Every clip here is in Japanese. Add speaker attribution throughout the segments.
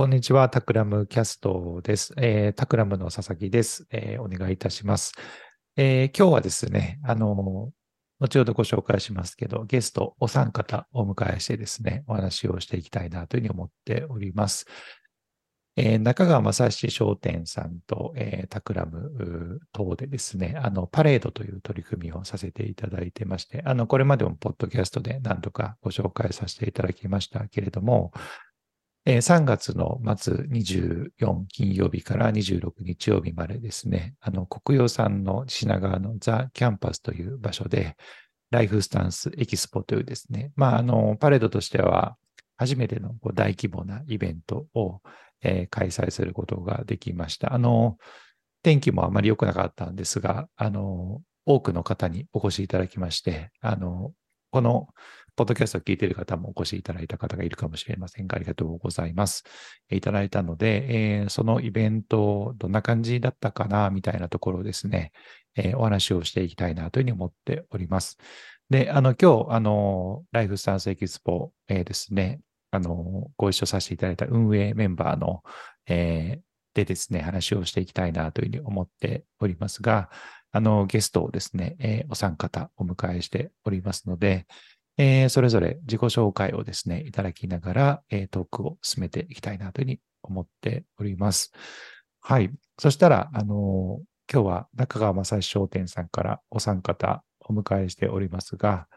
Speaker 1: こんにちは。タクラムキャストです。えータクラムの佐々木です、えーお願いいたします。えー今日はですね、あの、後ほどご紹介しますけど、ゲストお三方お迎えしてですね、お話をしていきたいなというふうに思っております。えー中川正史商店さんと、えータクラム等でですね、あの、パレードという取り組みをさせていただいてまして、あの、これまでもポッドキャストで何度かご紹介させていただきましたけれども、えー3月の末24金曜日から26日曜日までですね、あの、国用さんの品川のザ・キャンパスという場所で、ライフスタンスエキスポというですね、まあ、あの、パレードとしては初めての大規模なイベントを、えー開催することができました。あの、天気もあまり良くなかったんですが、あの、多くの方にお越しいただきまして、あの、このポッドキャストを聞いている方もお越しいただいた方がいるかもしれませんが、ありがとうございます。いただいたので、えーそのイベント、どんな感じだったかな、みたいなところですね、えーお話をしていきたいなというふうに思っております。で、あの、今日、あの、ライフスタンスエキスポ、えーですね、あの、ご一緒させていただいた運営メンバーの、えーでですね、話をしていきたいなというふうに思っておりますが、あの、ゲストをですね、えーお三方お迎えしておりますので、えーそれぞれ自己紹介をですね、いただきながら、えートークを進めていきたいなというふうに思っております。はい。そしたら、あのー今日は中川正史商店さんからお三方お迎えしておりますが、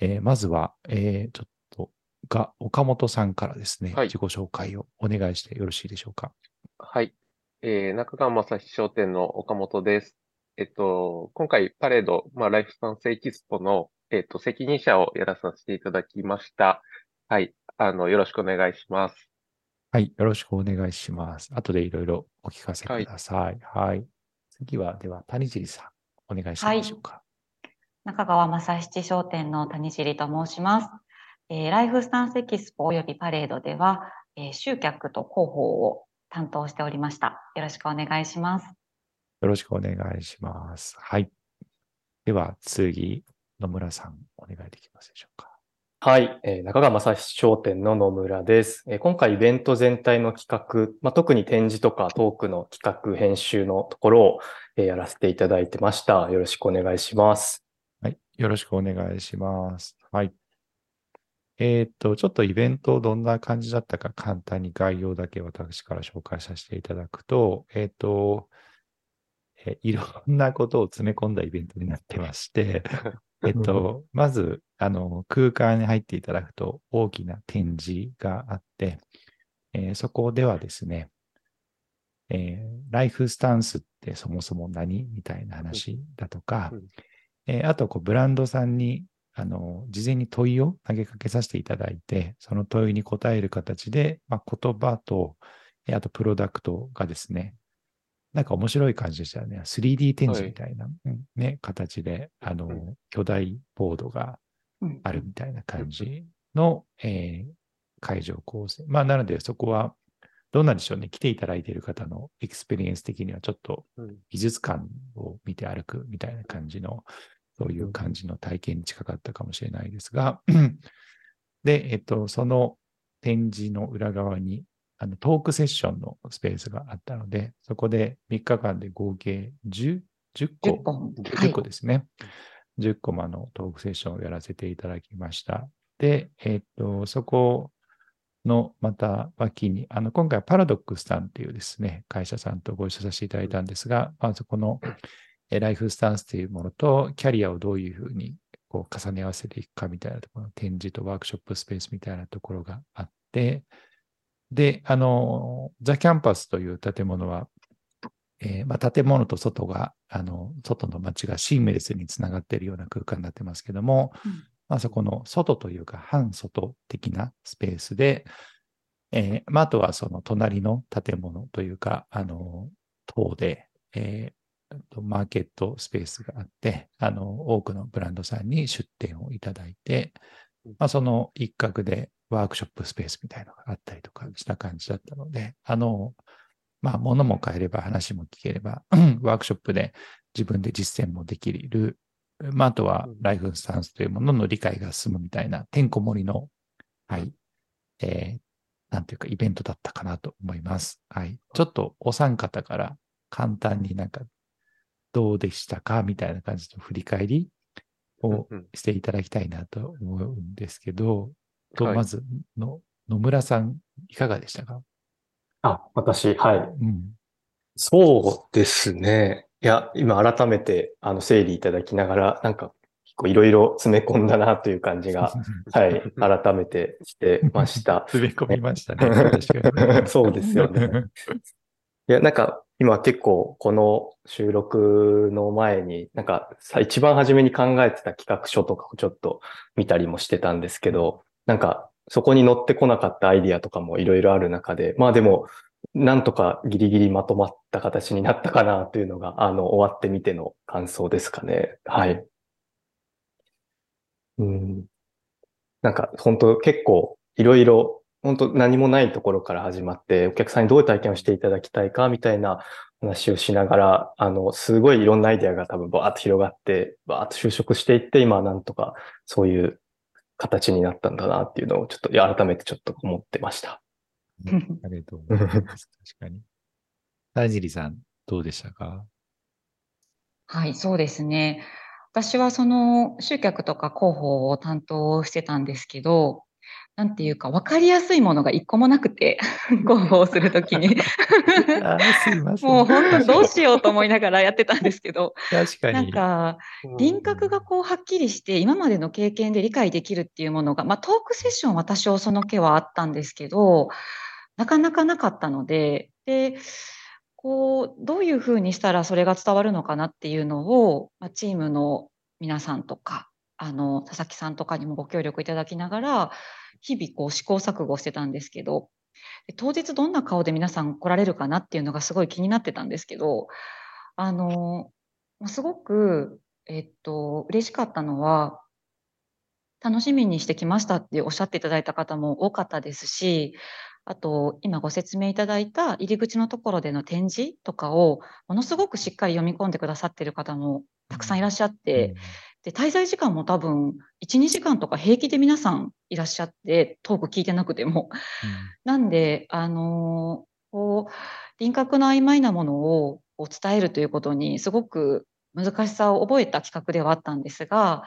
Speaker 1: えーまずは、えーちょっと、が、岡本さんからですね、
Speaker 2: はい
Speaker 1: 自己紹介をお願いしてよろしいでしょうか。
Speaker 2: はい。えー、中川正史商店の岡本です。えっと、今回パレード、まあ、ライフスタンスエキスポの、えっと、責任者をやらさせていただきました。はい。あの、よろしくお願いします。
Speaker 1: はい。よろしくお願いします。後でいろいろお聞かせください。はい。次は、では、谷尻さん、お願いしていいでしょうか。
Speaker 3: 中川正七商店の谷尻と申します。えーライフスタンスエキスポおよびパレードでは、えー集客と広報を担当しておりました。よろしくお願いします。
Speaker 1: よろしくお願いします。はい。では、次、野村さん、お願いできますでしょうか？
Speaker 4: はい、えー中川正史商店の野村です。えー今回イベント全体の企画、まあ、特に展示とかトークの企画編集のところを、えーやらせていただいてました。よろしくお願いします。
Speaker 1: はい。よろしくお願いします。はい。えーっと、ちょっとイベントどんな感じだったか簡単に概要だけ私から紹介させていただくと、えーっと、えーいろんなことを詰め込んだイベントになってまして、えっと、まず、あの、空間に入っていただくと大きな展示があって、えーそこではですね、えーライフスタンスってそもそも何みたいな話だとか、
Speaker 2: うん。
Speaker 1: えーあとこう、ブランドさんに、あの、事前に問いを投げかけさせていただいて、その問いに答える形で、まあ、言葉と、えーあとプロダクトがですね、なんか面白い感じでしたよね。3D 展示みたいな、うん。ね、形で、あの、
Speaker 2: うん。
Speaker 1: 巨大ボードが
Speaker 3: うん。
Speaker 1: あるみたいな感じの、えー会場構成。まあ、なのでそこは、どうなんでしょうね。来ていただいている方のエクスペリエンス的にはちょっと
Speaker 2: うん。
Speaker 1: 美術館を見て歩くみたいな感じの、そういう感じの体験に近かったかもしれないですが、で、えっと、その展示の裏側に、あのトークセッションのスペースがあったので、そこで3日間で合計10、10個
Speaker 3: 10本。
Speaker 1: 10個ですね。10コマのトークセッションをやらせていただきました。で、えっと、そこのまた脇に、あの、今回パラドックスさんっていうですね、会社さんとご一緒させていただいたんですが、まずこのえライフスタンスというものと、キャリアをどういうふうにこう重ね合わせていくかみたいなところの展示とワークショップスペースみたいなところがあって、で、あの、ザ・キャンパスという建物は、えーまあ、建物と外が、あの、外の街がシームレスにつながっているような空間になってますけども、
Speaker 3: うん。
Speaker 1: まあ、そこの外というか半外的なスペースで、えーまあ、あとはその隣の建物というか、あの、等で、えーとマーケットスペースがあって、あの、多くのブランドさんに出店をいただいて、まあ、その一角でワークショップスペースみたいなのがあったりとかした感じだったので、あの、まあ、物も買えれば話も聞ければ、ワークショップで自分で実践もできる、まあ、あとはライフスタンスというものの理解が進むみたいな、てんこ盛りの、はい、えーなんていうか、イベントだったかなと思います。はい。ちょっとお三方から簡単になんか、どうでしたかみたいな感じの振り返りを
Speaker 2: うん
Speaker 1: していただきたいなと思うんですけど、と
Speaker 2: はい
Speaker 1: まずの、野村さん、いかがでしたか？
Speaker 4: あ、私、はい。
Speaker 1: うん。
Speaker 4: そうですね。いや、今改めて、あの、整理いただきながら、なんか、結構いろいろ詰め込んだなという感じが、はい、改めてしてました。
Speaker 1: 詰め込みましたね。確かに。
Speaker 4: そうですよね。いや、なんか、今結構この収録の前に、なんかさ、一番初めに考えてた企画書とかをちょっと見たりもしてたんですけど、なんか、そこに乗ってこなかったアイディアとかもいろいろある中で、まあでも、なんとかギリギリまとまった形になったかなというのが、あの、終わってみての感想ですかね。はい。うん。なんか、本当結構いろいろ、本当何もないところから始まって、お客さんにどういう体験をしていただきたいかみたいな話をしながら、あの、すごいいろんなアイディアが多分バーッと広がって、バーッと就職していって、今はなんとかそういう形になったんだなっていうのをちょっと改めてちょっと思ってました。
Speaker 1: ありがとうございます。確かに。田尻さん、どうでしたか？
Speaker 3: はい、そうですね。私はその集客とか広報を担当してたんですけど、なんていうか分かりやすいものが一個もなくて、広報をするときに。もう本当どうしようと思いながらやってたんですけど、なん
Speaker 1: 確かに。
Speaker 3: か輪郭がこうはっきりして今までの経験で理解できるっていうものが、まあ、トークセッションは多少その気はあったんですけどなかなかなかったのででこうどういうふうにしたらそれが伝わるのかなっていうのを、まあ、チームの皆さんとかあの佐々木さんとかにもご協力いただきながら日々こう試行錯誤してたんですけど当日どんな顔で皆さん来られるかなっていうのがすごい気になってたんですけどあのすごくえっと、嬉しかったのは、楽しみにしてきましたっておっしゃっていただいた方も多かったですし、あと、今ご説明いただいた入り口のところでの展示とかを、ものすごくしっかり読み込んでくださってる方もたくさんいらっしゃって、で、滞在時間も多分、1、2時間とか平気で皆さんいらっしゃって、トーク聞いてなくても。なんで、あのこう、輪郭の曖昧なものをこう伝えるということに、すごく難しさを覚えた企画ではあったんですが、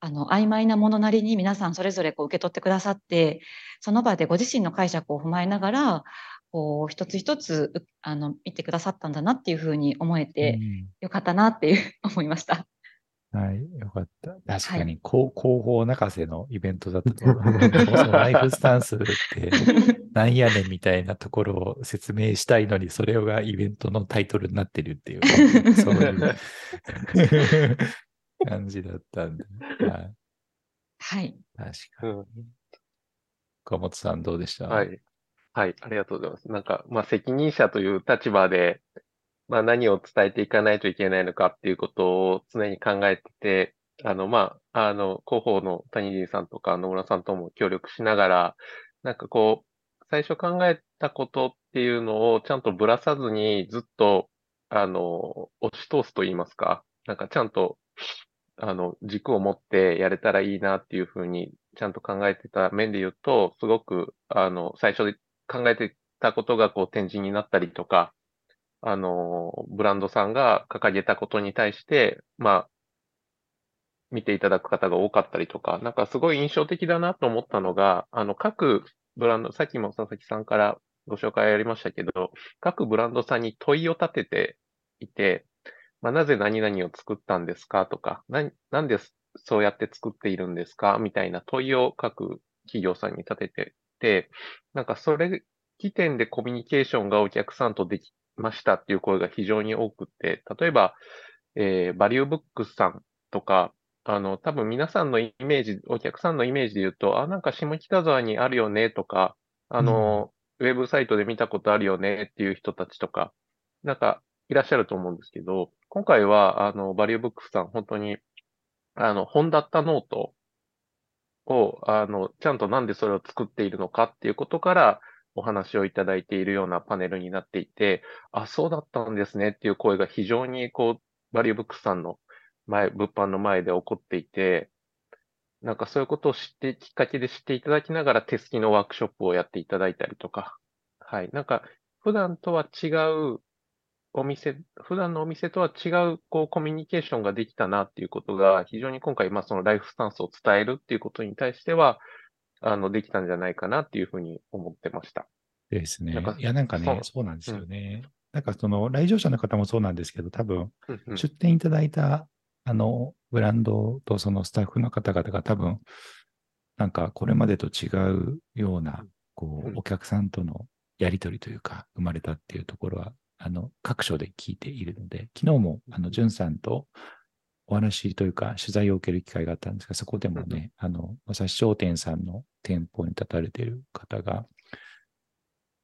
Speaker 3: あの曖昧なものなりに皆さんそれぞれこう受け取ってくださって、その場でご自身の解釈を踏まえながら、こう一つ一つうあの見てくださったんだなっていうふうに思え
Speaker 1: うん
Speaker 3: てよかったなっていう思いました。
Speaker 1: はい、よかった。確か
Speaker 3: は
Speaker 1: に、こう広報泣かせのイベントだったと思う。そのライフスタンスってなんやねんみたいなところを説明したいのに、それがイベントのタイトルになってるっていう、そういう 感じだったんで、はい、
Speaker 3: はい。
Speaker 1: 確かに。
Speaker 2: うん
Speaker 1: 岡本さんどうでした？
Speaker 2: はい。はい、ありがとうございます。なんか、まあ、責任者という立場で、まあ、何を伝えていかないといけないのかっていうことを常に考えてて、あの、まあ、あの、広報の谷尻さんとか野村さんとも協力しながら、なんかこう、最初考えたことっていうのをちゃんとぶらさずにずっと、あの、押し通すと言いますか、なんかちゃんと、あの、軸を持ってやれたらいいなっていうふうにちゃんと考えてた面で言うと、すごく、あの、最初で考えてたことがこう展示になったりとか、あの、ブランドさんが掲げたことに対して、まあ、見ていただく方が多かったりとか、なんかすごい印象的だなと思ったのが、あの、各ブランド、さっきも佐々木さんからご紹介ありましたけど、各ブランドさんに問いを立てていて、まあ、なぜ何々を作ったんですかとか、な、なんでそうやって作っているんですかみたいな問いを各企業さんに立ててて、なんかそれ、起点でコミュニケーションがお客さんとできましたっていう声が非常に多くて、例えば、えー、バリューブックスさんとか、あの、多分皆さんのイメージ、お客さんのイメージで言うと、あ、なんか下北沢にあるよねとか、あの、ウェブサイトで見たことあるよねっていう人たちとか、なんかいらっしゃると思うんですけど、今回は、あの、バリューブックスさん、本当に、あの、本だったノートを、あの、ちゃんとなんでそれを作っているのかっていうことからお話をいただいているようなパネルになっていて、あ、そうだったんですねっていう声が非常にこう、バリューブックスさんの前、物販の前で起こっていて、なんかそういうことを知って、きっかけで知っていただきながら手すきのワークショップをやっていただいたりとか、はい。なんか、普段とは違うお店、普段のお店とは違う、こう、コミュニケーションができたなっていうことが、非常に今回、まあ、そのライフスタンスを伝えるっていうことに対しては、あの、できたんじゃないかなっていうふうに思ってました。
Speaker 1: ですね。いや、なんかね
Speaker 2: そう、
Speaker 1: なんですよね。なんかその来場者の方もそうなんですけど、多分、
Speaker 2: うんうん
Speaker 1: 出店いただいた、あの、ブランドとそのスタッフの方々が多分、なんかこれまでと違うような、こ
Speaker 2: うん
Speaker 1: う、お客さんとのやりとりというか、生まれたっていうところは、あの、各所で聞いているので、昨日も、あの、んさんとお話というか、取材を受ける機会があったんですが、そこでもね、あの、まさし商店さんの店舗に立たれている方が、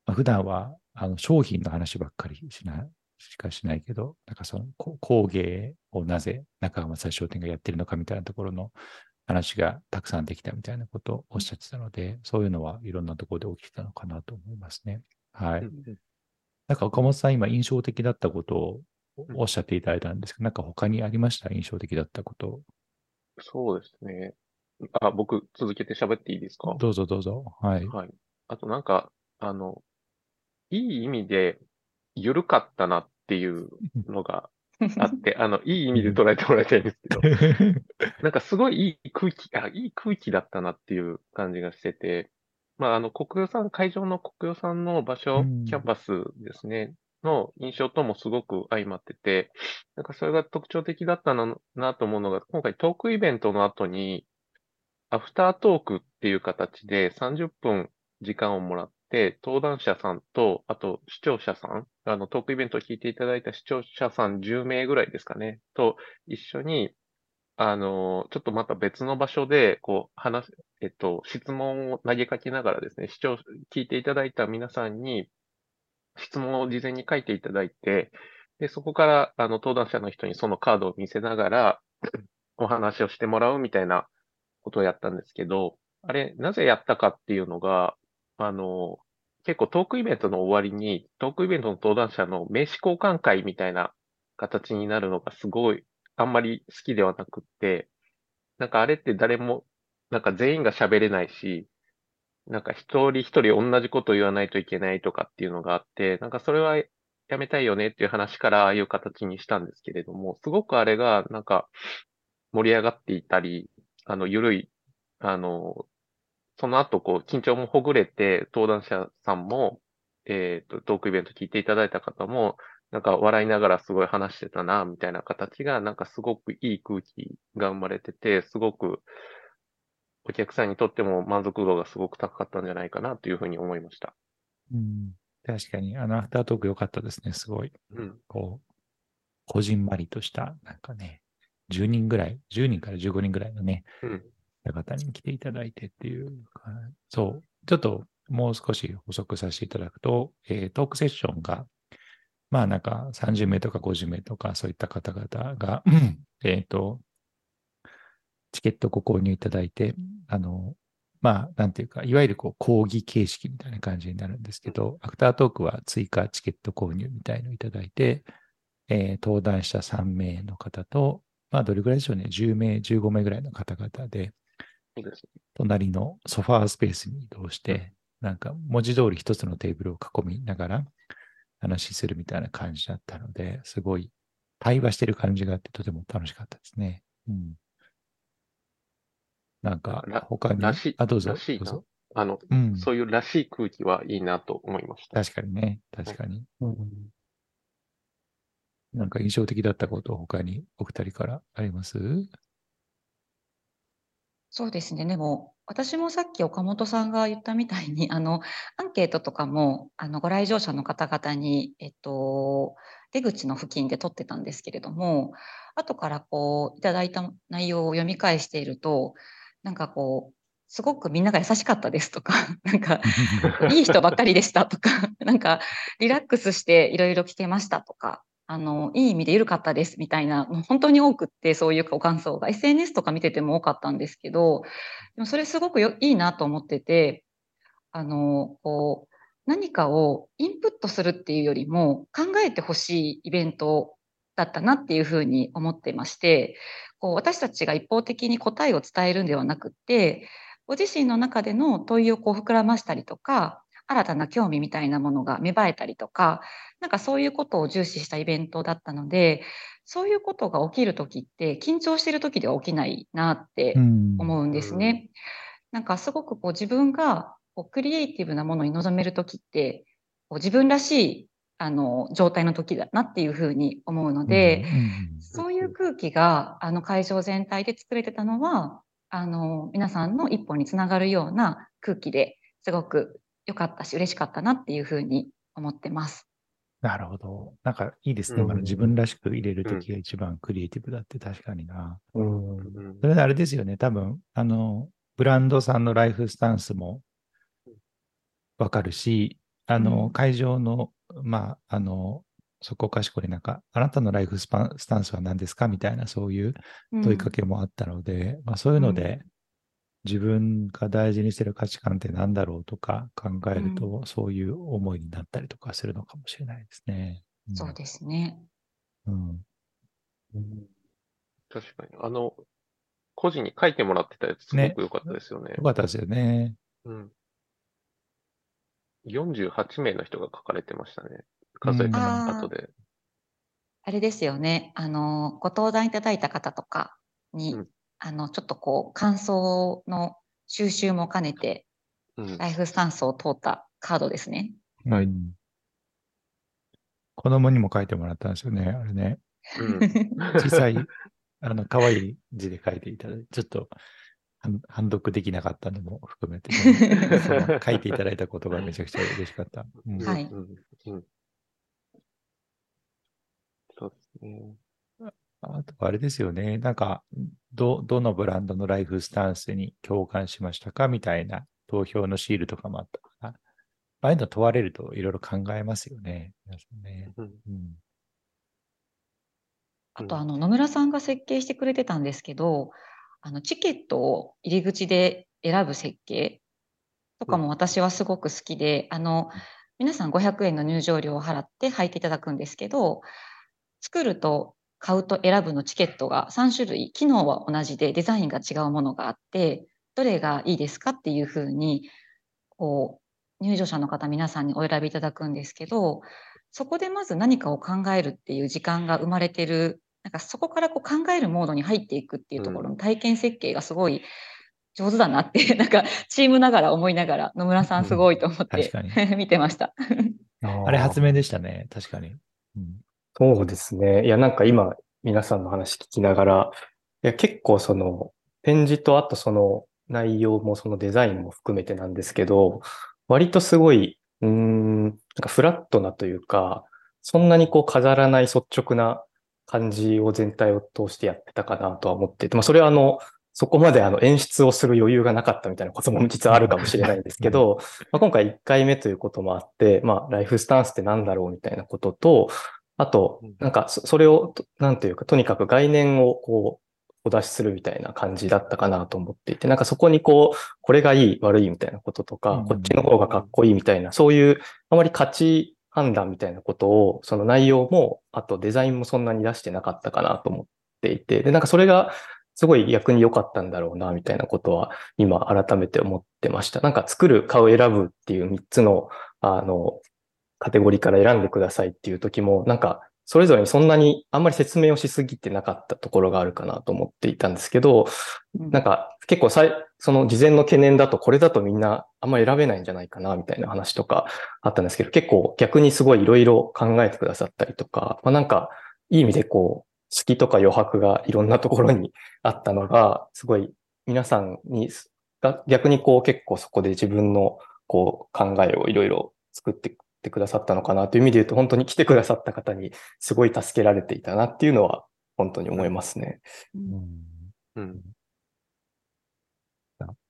Speaker 1: まあ、普段はあの商品の話ばっかりしなしかしないけど、なんかそのこ工芸をなぜ中浜正商店がやってるのかみたいなところの話がたくさんできたみたいなことをおっしゃってたので、そういうのはいろんなところで起きてたのかなと思いますね。はい。
Speaker 2: うんうん
Speaker 1: なんか岡本さん、今印象的だったことを
Speaker 2: うん
Speaker 1: おっしゃっていただいたんですけど、なんか他にありました？印象的だったこと。
Speaker 2: そうですね。あ、僕、続けて喋っていいですか？
Speaker 1: どうぞどうぞ。はい。
Speaker 2: はい。あとなんか、あの、いい意味で、緩かったなっていうのがあって、あの、いい意味で捉えてもらいたいんですけど、なんかすごいいい空気、あ、いい空気だったなっていう感じがしてて、まあ、あの、国予さん、会場の国予さんの場所
Speaker 1: うん、
Speaker 2: キャンパスですね、の印象ともすごく相まってて、なんかそれが特徴的だったな、と思うのが、今回トークイベントの後に、アフタートークっていう形で30分時間をもらって、登壇者さんと、あと視聴者さん、あのトークイベントを聞いていただいた視聴者さん10名ぐらいですかね、と一緒に、あの、ちょっとまた別の場所で、こう、話、えっと、質問を投げかけながらですね、視聴、聞いていただいた皆さんに、質問を事前に書いていただいて、で、そこから、あの、登壇者の人にそのカードを見せながら、お話をしてもらうみたいなことをやったんですけど、あれ、なぜやったかっていうのが、あの、結構トークイベントの終わりに、トークイベントの登壇者の名刺交換会みたいな形になるのがすごい、あんまり好きではなくって、なんかあれって誰も、なんか全員が喋れないし、なんか一人一人同じこと言わないといけないとかっていうのがあって、なんかそれはやめたいよねっていう話からああいう形にしたんですけれども、すごくあれがなんか盛り上がっていたり、あの、ゆるい、あの、その後こう緊張もほぐれて、登壇者さんも、えっと、トークイベント聞いていただいた方も、なんか笑いながらすごい話してたな、みたいな形が、なんかすごくいい空気が生まれてて、すごくお客さんにとっても満足度がすごく高かったんじゃないかなというふうに思いました。
Speaker 1: うん、確かに、あの、アフタートーク良かったですね、すごい。
Speaker 2: うん。
Speaker 1: こう、こじんまりとした、なんかね、10人ぐらい、10人から15人ぐらいのね、
Speaker 2: うん。
Speaker 1: 方に来ていただいてっていうか、そう、ちょっともう少し補足させていただくと、えートークセッションが、まあなんか30名とか50名とかそういった方々が、えっと、チケットご購入いただいて、あの、まあ、なんていうか、いわゆるこう講義形式みたいな感じになるんですけど、アフタートークは追加チケット購入みたいのをいただいて、えー登壇者3名の方と、まあ、どれぐらいでしょうね、10名、15名ぐらいの方々で。隣のソファースペースに移動して、なんか文字通り一つのテーブルを囲みながら話しするみたいな感じだったので、すごい対話してる感じがあってとても楽しかったですね。うん。なんから他に、
Speaker 2: らしい
Speaker 1: あ、どうぞ。
Speaker 2: らしいな。あの、
Speaker 1: うん。
Speaker 2: そういうらしい空気はいいなと思いました。
Speaker 1: 確かにね。確かに。なんか印象的だったこと他にお二人からあります？
Speaker 3: そうですね。でも、私もさっき岡本さんが言ったみたいに、あの、アンケートとかも、あの、ご来場者の方々に、えっと、出口の付近で取ってたんですけれども、後からこう、いただいた内容を読み返していると、なんかこう、すごくみんなが優しかったですとか、なんか、いい人ばっかりでしたとか、なんか、リラックスしていろいろ聞けましたとか、あの、いい意味で緩かったですみたいな、もう本当に多くって、そういうご感想が。SNS とか見てても多かったんですけど、でもそれすごくよいいなと思ってて、あの、こう、何かをインプットするっていうよりも考えてほしいイベントだったなっていうふうに思ってまして、こう私たちが一方的に答えを伝えるんではなくって、ご自身の中での問いをこう膨らましたりとか、新たな興味みたいなものが芽生えたりとか、なんかそういうことを重視したイベントだったので、そういうことが起きるときって、緊張してるときでは起きないなって
Speaker 1: うん
Speaker 3: 思うんですね。なんかすごくこう自分がこうクリエイティブなものに臨めるときって、こう自分らしいあの状態の時だなっていうふうに思うので、
Speaker 1: うん
Speaker 3: そういう空気があの会場全体で作れてたのは、あの皆さんの一歩につながるような空気ですごく良かったし嬉しかったなっていうふうに思ってます。
Speaker 1: なるほど。なんかいいですね。
Speaker 2: うん
Speaker 1: あの自分らしく入れるときが一番クリエイティブだって確かにな。
Speaker 4: うん。
Speaker 2: うん
Speaker 1: それであれですよね。多分、あの、ブランドさんのライフスタンスもわかるし、あの、
Speaker 3: うん
Speaker 1: 会場の、まあ、あの、そこかしこになんか、あなたのライフスパンスタンスは何ですか？みたいな、そういう問いかけもあったので、まあ、そういうので、自分が大事にしてる価値観って何だろうとか考えると、そういう思いになったりとかするのかもしれないですね。
Speaker 3: うんそうですね。
Speaker 1: うん。
Speaker 2: 確かに。あの、個人に書いてもらってたやつすごく良かったですよね。
Speaker 1: よかったですよね。
Speaker 2: うん。48名の人が書かれてましたね。数えた後で。
Speaker 3: あれですよね。あの、ご登壇いただいた方とかに、
Speaker 2: うん
Speaker 3: あの、ちょっとこう、感想の収集も兼ねて、
Speaker 2: うん。
Speaker 3: ライフスタンスを通ったカードですね。
Speaker 2: はい
Speaker 1: うん子供にも書いてもらったんですよね、あれね。
Speaker 2: うん。
Speaker 1: 小さい、あの、可愛い字で書いていただいて、ちょっと、判判読できなかったのも含めて、その書いていただいたことがめちゃくちゃ嬉しかった。うん
Speaker 3: はい
Speaker 2: うんうんそうですね。
Speaker 1: あと、あれですよね。なんか、ど、どのブランドのライフスタンスに共感しましたかみたいな投票のシールとかもあったから、ああいうの問われるといろいろ考えますよね。ね。
Speaker 2: うん
Speaker 1: うん。
Speaker 3: あと、あの、野村さんが設計してくれてたんですけど、あの、チケットを入り口で選ぶ設計とかも私はすごく好きで、あの、皆さん500円の入場料を払って入っていただくんですけど、作ると買うと選ぶのチケットが3種類、機能は同じでデザインが違うものがあって、どれがいいですかっていうふうに、こう、入場者の方皆さんにお選びいただくんですけど、そこでまず何かを考えるっていう時間が生まれてる、なんかそこからこう考えるモードに入っていくっていうところの体験設計がすごい上手だなって、なんかチームながら思いながら野村さんすごいと思って、
Speaker 1: 確か
Speaker 3: 見てました。
Speaker 1: あれ発明でしたね。確かに。うん。
Speaker 4: そうですね。いや、なんか今、皆さんの話聞きながら、いや、結構その、展示とあとその内容もそのデザインも含めてなんですけど、割とすごい、うーん、なんかフラットなというか、そんなにこう飾らない率直な感じを全体を通してやってたかなとは思ってて、まあそれはあの、そこまであの演出をする余裕がなかったみたいなことも実はあるかもしれないんですけど、まあ、今回1回目ということもあって、まあライフスタンスって何だろうみたいなことと、あと
Speaker 2: うん、
Speaker 4: なんかそそれをと、なんというか、とにかく概念をこう、お出しするみたいな感じだったかなと思っていて、なんかそこにこう、これがいい、悪いみたいなこととか
Speaker 1: うん、
Speaker 4: こっちの方がかっこいいみたいな、そういう、あまり価値判断みたいなことを、その内容も、あとデザインもそんなに出してなかったかなと思っていて、で、なんかそれが、すごい逆に良かったんだろうな、みたいなことは、今改めて思ってました。なんか作る、買う、選ぶっていう3つの、あの、カテゴリーから選んでくださいっていう時も、なんか、それぞれにそんなにあんまり説明をしすぎてなかったところがあるかなと思っていたんですけど、なんか結構さい、その事前の懸念だとこれだとみんなあんまり選べないんじゃないかなみたいな話とかあったんですけど、結構逆にすごいいろいろ考えてくださったりとか、まあなんかいい意味でこう、隙とか余白がいろんなところにあったのが、すごい皆さんにが逆にこう結構そこで自分のこう考えをいろいろ作ってってくださったのかなという意味で言うと、本当に来てくださった方にすごい助けられていたなっていうのは本当に思いますね。
Speaker 3: うん
Speaker 2: うん。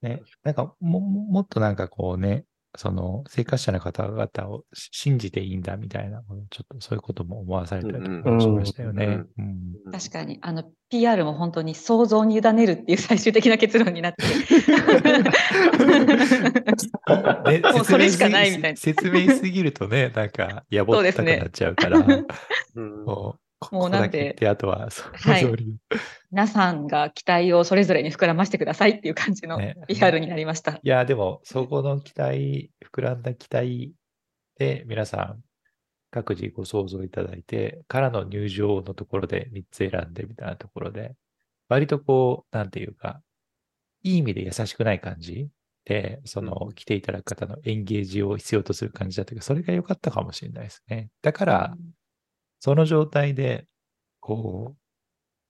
Speaker 1: ね、なんかも、ももっとなんかこうね、その生活者の方々をし信じていいんだみたいな、ちょっとそういうことも思わされたりとかもしましたよね。うん。
Speaker 3: 確かに、あの、PR も本当に想像に委ねるっていう最終的な結論になって。
Speaker 1: ね
Speaker 3: もうそれしかないみたいな。
Speaker 1: 説明しすぎるとね、なんか、やぼったくなっちゃうから、
Speaker 3: もうなんで
Speaker 1: あとは、そ
Speaker 3: はい。皆さんが期待をそれぞれに膨らましてくださいっていう感じの
Speaker 1: ね
Speaker 3: PR になりました。
Speaker 1: いや、でも、そこの期待、膨らんだ期待で、皆さん、各自ご想像いただいて、からの入場のところで3つ選んでみたいなところで、割とこう、なんていうか、いい意味で優しくない感じで、その
Speaker 2: うん
Speaker 1: 来ていただく方のエンゲージを必要とする感じだったけど、それが良かったかもしれないですね。だから、その状態で、こう、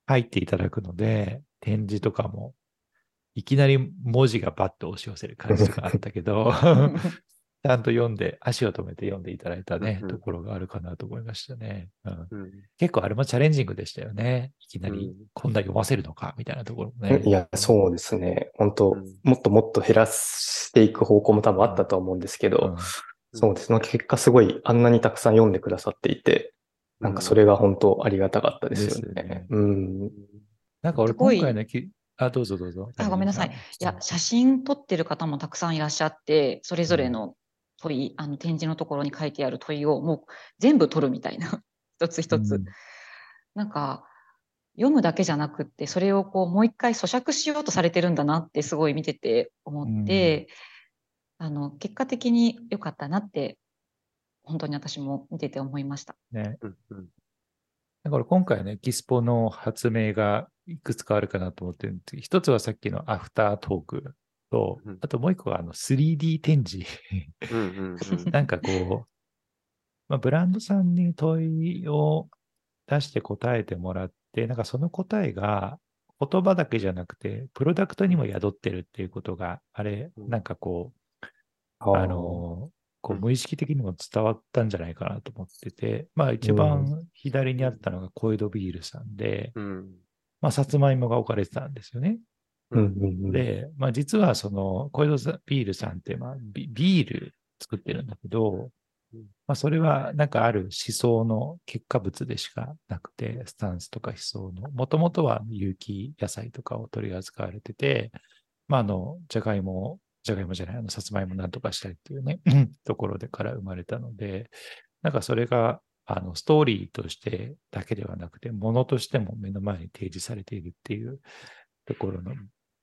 Speaker 1: 入っていただくので、展示とかも、いきなり文字がバッと押し寄せる感じがあったけど、ちゃんと読んで、足を止めて読んでいただいたね、
Speaker 2: うんうん
Speaker 1: ところがあるかなと思いましたね。うん、
Speaker 2: うん
Speaker 1: 結構あれもチャレンジングでしたよね。いきなり
Speaker 2: うん、
Speaker 1: こんな読ませるのか、みたいなところもね。
Speaker 4: いや、そうですね。本当、
Speaker 2: うん
Speaker 4: もっともっと減らしていく方向も多分あったとは思うんですけど、
Speaker 1: うん
Speaker 4: そうですね。結果すごいあんなにたくさん読んでくださっていて、なんかそれが本当ありがたかったですよね。うん。
Speaker 1: なんか俺今回のき、あ、どうぞどうぞ。
Speaker 3: あごめんなさい。いや、写真撮ってる方もたくさんいらっしゃって、それぞれの問い、あの展示のところに書いてある問いをもう全部取るみたいな、一つ一つ。
Speaker 1: うん
Speaker 3: なんか、読むだけじゃなくって、それをこうもう一回咀嚼しようとされてるんだなってすごい見てて思って、あの、結果的に良かったなって、本当に私も見てて思いました。
Speaker 1: ね。
Speaker 2: うんうん
Speaker 1: だから今回ね、キスポの発明がいくつかあるかなと思ってるんですけど一つはさっきのアフタートークと
Speaker 2: うん、
Speaker 1: あともう一個はあの 3D 展示。
Speaker 2: うんうんうん
Speaker 1: なんかこう、まあ、ブランドさんに問いを出して答えてもらって、なんかその答えが言葉だけじゃなくて、プロダクトにも宿ってるっていうことが、あれ、
Speaker 2: うん
Speaker 1: なんかこう、
Speaker 4: あ
Speaker 1: あの、こう
Speaker 2: うん。
Speaker 1: 無意識的にも伝わったんじゃないかなと思ってて、まあ一番左にあったのがコエドビールさんで、
Speaker 2: うん。
Speaker 1: まあさつまいもが置かれてたんですよね。
Speaker 4: うんうんうん。
Speaker 1: で、まあ実はそのコエドビールさんって、まあビビール作ってるんだけど
Speaker 2: うん、
Speaker 1: まあそれはなんかある思想の結果物でしかなくて、スタンスとか思想の、もともとは有機野菜とかを取り扱われてて、まああの、じゃがいも、じゃがいもじゃない、あの、さつまいもなんとかしたいっていうね、ところでから生まれたので、なんかそれが、あの、ストーリーとしてだけではなくて、ものとしても目の前に提示されているっていうところの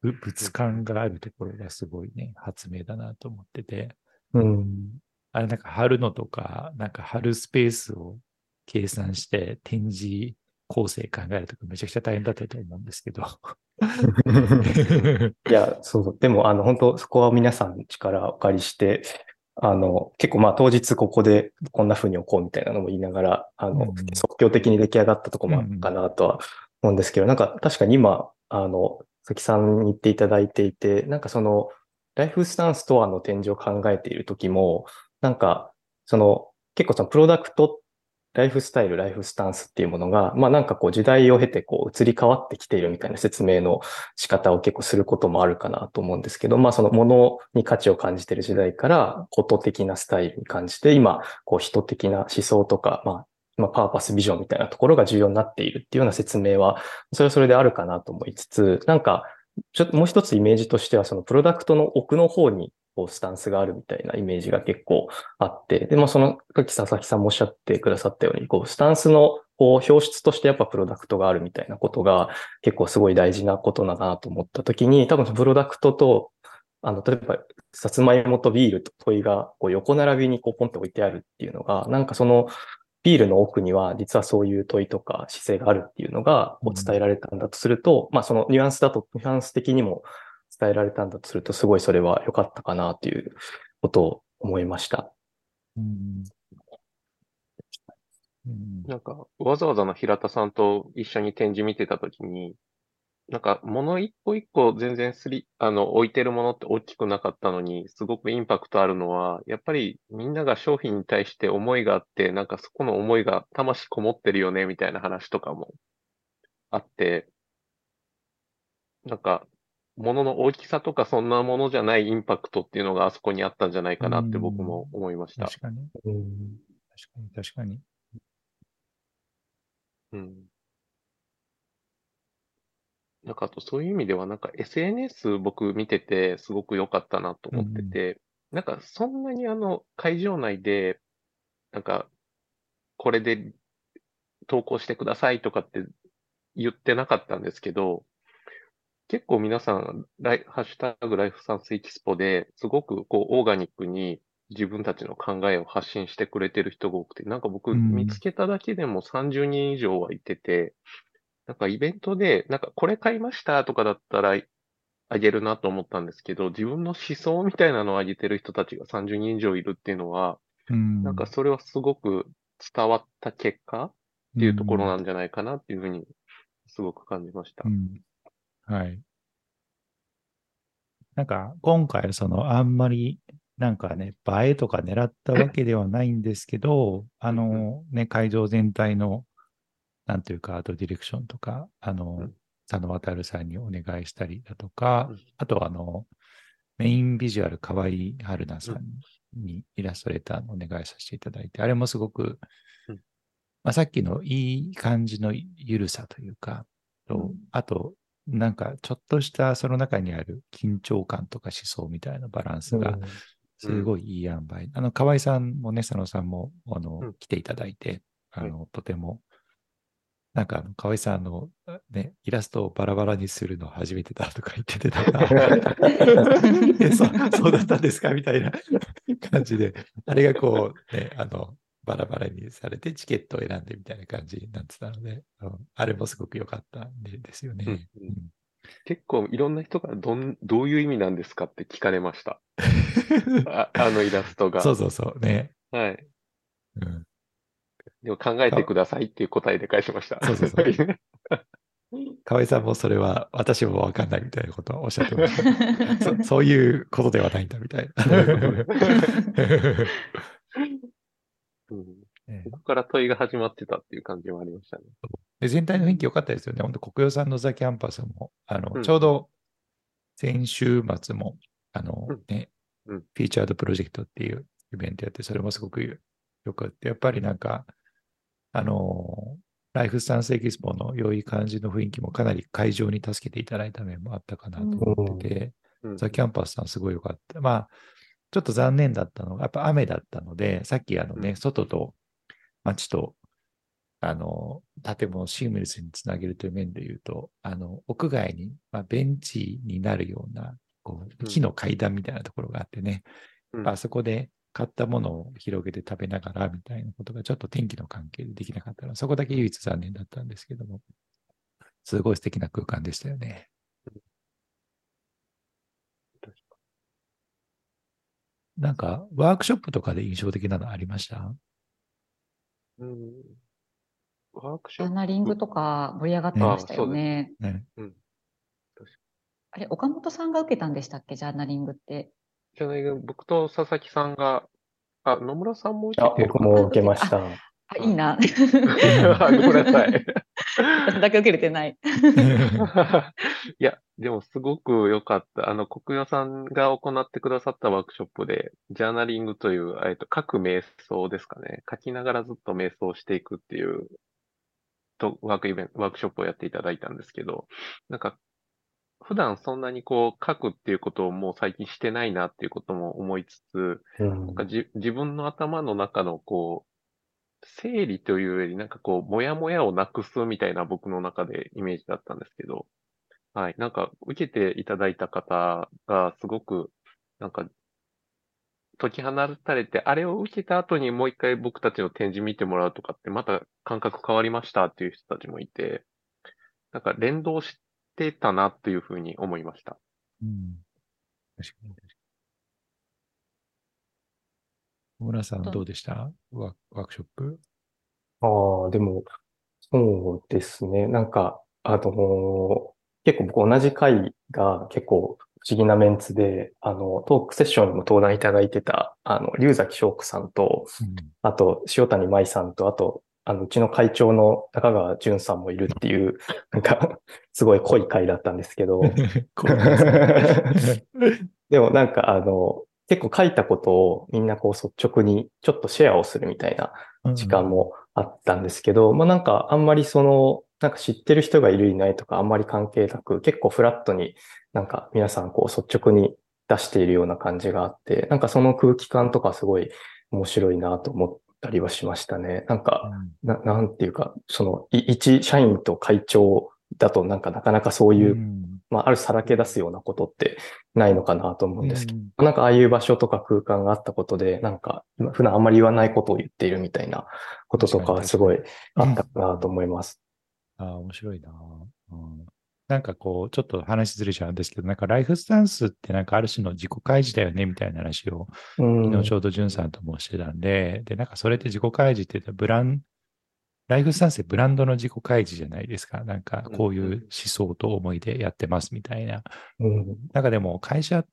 Speaker 1: ぶ物感があるところがすごいね、発明だなと思ってて、
Speaker 4: うん。
Speaker 1: あれなんか貼るのとか、なんか貼るスペースを計算して展示構成考えるとかめちゃくちゃ大変だったと思うんですけど。
Speaker 4: いや、そう、でも、あの、本当そこは皆さんの力をお借りして、あの、結構まあ当日ここでこんな風に置こうみたいなのも言いながら、あの、
Speaker 1: うん
Speaker 4: 即興的に出来上がったとこもあるかなとは思うんですけど、なんか確かに今、あの、関さんに言っていただいていて、なんかその、ライフスタンストアの展示を考えている時も、なんか、その、結構そのプロダクトライフスタイル、ライフスタンスっていうものが、まあなんかこう時代を経てこう移り変わってきているみたいな説明の仕方を結構することもあるかなと思うんですけど、まあそのものに価値を感じている時代から、こと的なスタイルに感じて、今、こう人的な思想とか、まあ、まあパーパスビジョンみたいなところが重要になっているっていうような説明は、それはそれであるかなと思いつつ、なんか、ちょっともう一つイメージとしては、そのプロダクトの奥の方にこうスタンスがあるみたいなイメージが結構あって、で、まあその、さっき佐々木さんもおっしゃってくださったように、こう、スタンスのこう表出としてやっぱプロダクトがあるみたいなことが結構すごい大事なことだなと思ったときに、多分プロダクトと、あの、例えば、さつまいもとビールと問いがこう横並びにこうポンと置いてあるっていうのが、なんかそのビールの奥には実はそういう問いとか姿勢があるっていうのが伝えられたんだとすると、まあそのニュアンスだと、ニュアンス的にも伝えられたんだとすると、すごいそれは良かったかなということを思いました。
Speaker 1: うんうん
Speaker 2: なんか、わざわざの平田さんと一緒に展示見てたときに、なんか、物一個一個全然すり、あの、置いてるものって大きくなかったのに、すごくインパクトあるのは、やっぱりみんなが商品に対して思いがあって、なんかそこの思いが魂こもってるよね、みたいな話とかもあって、なんか、物の大きさとかそんなものじゃないインパクトっていうのがあそこにあったんじゃないかなって僕も思いました。
Speaker 1: 確かに、
Speaker 4: うん
Speaker 1: 確かに、確かに。
Speaker 2: うん。なんかあとそういう意味ではなんか SNS 僕見ててすごく良かったなと思ってて、なんかそんなにあの会場内で、なんかこれで投稿してくださいとかって言ってなかったんですけど、結構皆さん、ライハッシュタグライフサンスエキスポですごくこうオーガニックに自分たちの考えを発信してくれてる人が多くて、なんか僕
Speaker 1: うん。
Speaker 2: 見つけただけでも30人以上はいてて、なんかイベントで、なんかこれ買いましたとかだったらあげるなと思ったんですけど、自分の思想みたいなのをあげてる人たちが30人以上いるっていうのは、
Speaker 1: うん。
Speaker 2: なんかそれはすごく伝わった結果っていうところなんじゃないかなっていうふうにすごく感じました。
Speaker 1: う。んはい。なんか、今回、その、あんまり、なんかね、映えとか狙ったわけではないんですけど、あの、ね、会場全体の、なんというか、アートディレクションとか、あの
Speaker 2: うん、
Speaker 1: 佐野渡さんにお願いしたりだとか
Speaker 2: うん、
Speaker 1: あと、あの、メインビジュアル、河合春菜さんにイラストレーターのお願いさせていただいて、あれもすごく
Speaker 2: うん、
Speaker 1: まあ、さっきのいい感じのゆるさというか、と
Speaker 3: うん。
Speaker 1: あと、なんかちょっとしたその中にある緊張感とか思想みたいなバランスがすごいいい塩梅。あの、河合さんもね、佐野さんも、あの、
Speaker 2: うん。
Speaker 1: 来ていただいて、あの、とても、なんか河合さんの、ね、イラストをバラバラにするの初めてだとか言っててたか。そそうだったんですか？みたいな感じで、あれがこう、ね、あの、バラバラにされてチケットを選んでみたいな感じになってたので、うんあれもすごく良かったんでですよね。
Speaker 2: うんうん結構いろんな人がどん、どういう意味なんですかって聞かれました。ああのイラストが。
Speaker 1: そうそうそう、ね。
Speaker 2: はい。
Speaker 1: うん
Speaker 2: でも考えてくださいっていう答えで返しました。
Speaker 1: そうそうそう 河合さんもそれは私もわかんないみたいなことをおっしゃってました。そそういうことではないんだみたいな。
Speaker 2: うん。
Speaker 1: ね
Speaker 2: ここから問いが始まってたっていう感じもありましたね。
Speaker 1: で全体の雰囲気良かったですよね。本当コクヨさんのザ・キャンパスも、あの、
Speaker 2: うん。
Speaker 1: ちょうど先週末も、あの
Speaker 2: うん。
Speaker 1: ね、
Speaker 2: うん。
Speaker 1: フィーチャードプロジェクトっていうイベントやって、それもすごくよくって、やっぱりなんか、あの、ライフスタンスエキスポの良い感じの雰囲気もかなり会場に助けていただいた面もあったかなと思ってて、
Speaker 2: うん。
Speaker 1: ザ・キャンパスさんすごい良かった。まあ、ちょっと残念だったのが、やっぱ雨だったので、さっきあのね、
Speaker 2: うん。
Speaker 1: 外と街と、あの、建物をシームレスにつなげるという面で言うと、あの、屋外に、まあ、ベンチになるような、こう、
Speaker 2: うん。
Speaker 1: 木の階段みたいなところがあってね、
Speaker 2: うん。
Speaker 1: あそこで買ったものを広げて食べながらみたいなことがちょっと天気の関係でできなかったので、そこだけ唯一残念だったんですけども、すごい素敵な空間でしたよね。なんか、ワークショップとかで印象的なのありました？
Speaker 2: うんワークシ
Speaker 3: ジャー
Speaker 2: ョップ。
Speaker 3: ナリングとか盛り上がってましたよね。
Speaker 1: ね。
Speaker 3: あれ、岡本さんが受けたんでしたっけ、ジャーナリングって。
Speaker 2: じゃないけど僕と佐々木さんが、あ、野村さんも受
Speaker 4: あ
Speaker 2: けてる
Speaker 4: 僕も受けました。
Speaker 3: あ、いいな。
Speaker 2: あ ごめんなさい。
Speaker 3: 私 だけ受けれてない。
Speaker 2: いや、でもすごく良かった。あの、国与さんが行ってくださったワークショップで、ジャーナリングという、えっと、書く瞑想ですかね。書きながらずっと瞑想していくっていう、と、ワークイベント、ワークショップをやっていただいたんですけど、なんか、普段そんなにこう書くっていうことをもう最近してないなっていうことも思いつつ、
Speaker 4: うん
Speaker 2: なんかじ自分の頭の中のこう、整理というよりなんかこう、もやもやをなくすみたいな僕の中でイメージだったんですけど、はい。なんか受けていただいた方がすごく、なんか、解き放たれて、あれを受けた後にもう一回僕たちの展示見てもらうとかって、また感覚変わりましたっていう人たちもいて、なんか連動してたなっていうふうに思いました。
Speaker 1: うん。確かに確かに。小村さんどうでした？ワーワークショップ？
Speaker 4: ああ、でも、そうですね。なんか、あの、結構僕同じ回が結構不思議なメンツで、あの、トークセッションにも登壇いただいてた、あの、龍崎翔子さんと、あと、塩谷舞さんと、あと、あの、うちの会長の中川淳さんもいるっていう、なんか、すごい濃い回だったんですけど、
Speaker 1: で
Speaker 4: もなんかあの、結構書いたことをみんなこう率直にちょっとシェアをするみたいな時間もあったんですけど、まあなんかあんまりその、なんか知ってる人がいるいないとかあんまり関係なく、結構フラットになんか皆さんこう率直に出しているような感じがあって、なんかその空気感とかすごい面白いなと思ったりはしましたね。なんか、
Speaker 1: うん
Speaker 4: ななんていうか、その、い一社員と会長だとなんかなかなかそういう、
Speaker 1: うん
Speaker 4: まあ、あるさらけ出すようなことってないのかなと思うんですけど、
Speaker 1: うん
Speaker 4: なんかああいう場所とか空間があったことで、なんか今普段あんまり言わないことを言っているみたいなこととかはすごいあったかなと思います。
Speaker 1: ああ、面白いな、うん。なんかこう、ちょっと話ずれちゃうんですけど、なんかライフスタンスってなんかある種の自己開示だよねみたいな話を、
Speaker 4: うん。
Speaker 1: 昨日ちょうどジュンさんともしてたんで、で、なんかそれって自己開示って言ったらブラン、ライフスタンスってブランドの自己開示じゃないですか。なんかこういう思想と思いでやってますみたいな。
Speaker 4: うん
Speaker 1: なんかでも会社っ